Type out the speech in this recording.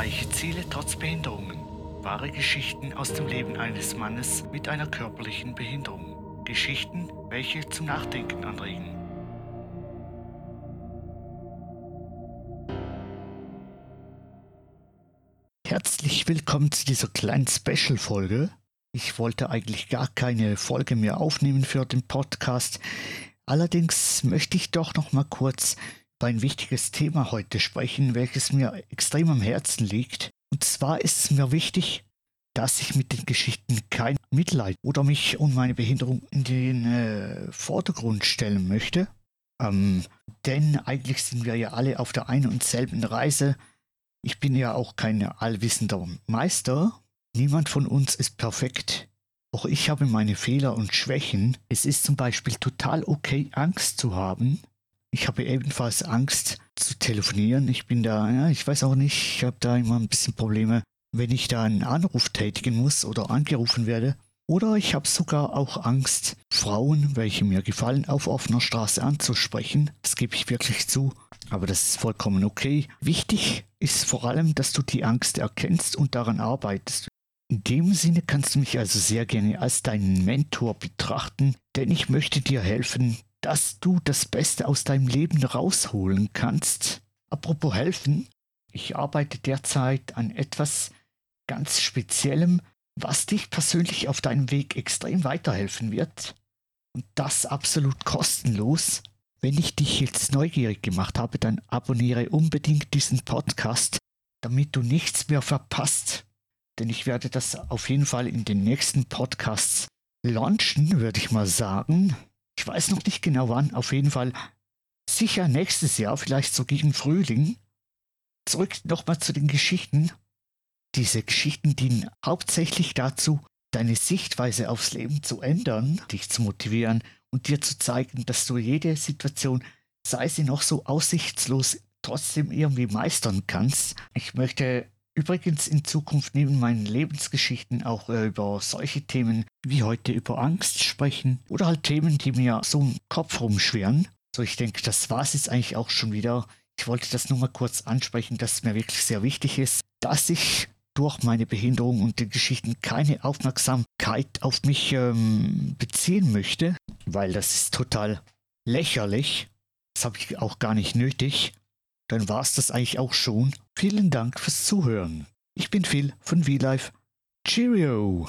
Erreiche Ziele trotz Behinderungen. Wahre Geschichten aus dem Leben eines Mannes mit einer körperlichen Behinderung. Geschichten, welche zum Nachdenken anregen. Herzlich willkommen zu dieser kleinen Special-Folge. Ich wollte eigentlich gar keine Folge mehr aufnehmen für den Podcast. Allerdings möchte ich doch noch mal kurz über ein wichtiges Thema heute sprechen, welches mir extrem am Herzen liegt. Und zwar ist es mir wichtig, dass ich mit den Geschichten kein Mitleid oder mich und meine Behinderung in den äh, Vordergrund stellen möchte. Ähm, denn eigentlich sind wir ja alle auf der einen und selben Reise. Ich bin ja auch kein allwissender Meister Niemand von uns ist perfekt. Auch ich habe meine Fehler und Schwächen. Es ist zum Beispiel total okay, Angst zu haben. Ich habe ebenfalls Angst zu telefonieren. Ich bin da, ja, ich weiß auch nicht, ich habe da immer ein bisschen Probleme, wenn ich da einen Anruf tätigen muss oder angerufen werde. Oder ich habe sogar auch Angst, Frauen, welche mir gefallen, auf offener Straße anzusprechen. Das gebe ich wirklich zu. Aber das ist vollkommen okay. Wichtig ist vor allem, dass du die Angst erkennst und daran arbeitest. In dem Sinne kannst du mich also sehr gerne als deinen Mentor betrachten, denn ich möchte dir helfen, dass du das Beste aus deinem Leben rausholen kannst. Apropos helfen, ich arbeite derzeit an etwas ganz Speziellem, was dich persönlich auf deinem Weg extrem weiterhelfen wird. Und das absolut kostenlos. Wenn ich dich jetzt neugierig gemacht habe, dann abonniere unbedingt diesen Podcast, damit du nichts mehr verpasst denn ich werde das auf jeden Fall in den nächsten Podcasts launchen, würde ich mal sagen. Ich weiß noch nicht genau wann, auf jeden Fall sicher nächstes Jahr, vielleicht so gegen Frühling. Zurück nochmal zu den Geschichten. Diese Geschichten dienen hauptsächlich dazu, deine Sichtweise aufs Leben zu ändern, dich zu motivieren und dir zu zeigen, dass du jede Situation, sei sie noch so aussichtslos, trotzdem irgendwie meistern kannst. Ich möchte übrigens in Zukunft neben meinen Lebensgeschichten auch äh, über solche Themen wie heute über Angst sprechen oder halt Themen, die mir so im Kopf rumschweren. So, ich denke, das war es jetzt eigentlich auch schon wieder. Ich wollte das nur mal kurz ansprechen, dass es mir wirklich sehr wichtig ist, dass ich durch meine Behinderung und die Geschichten keine Aufmerksamkeit auf mich ähm, beziehen möchte, weil das ist total lächerlich. Das habe ich auch gar nicht nötig dann war es das eigentlich auch schon. Vielen Dank fürs Zuhören. Ich bin Phil von VLife. Cheerio!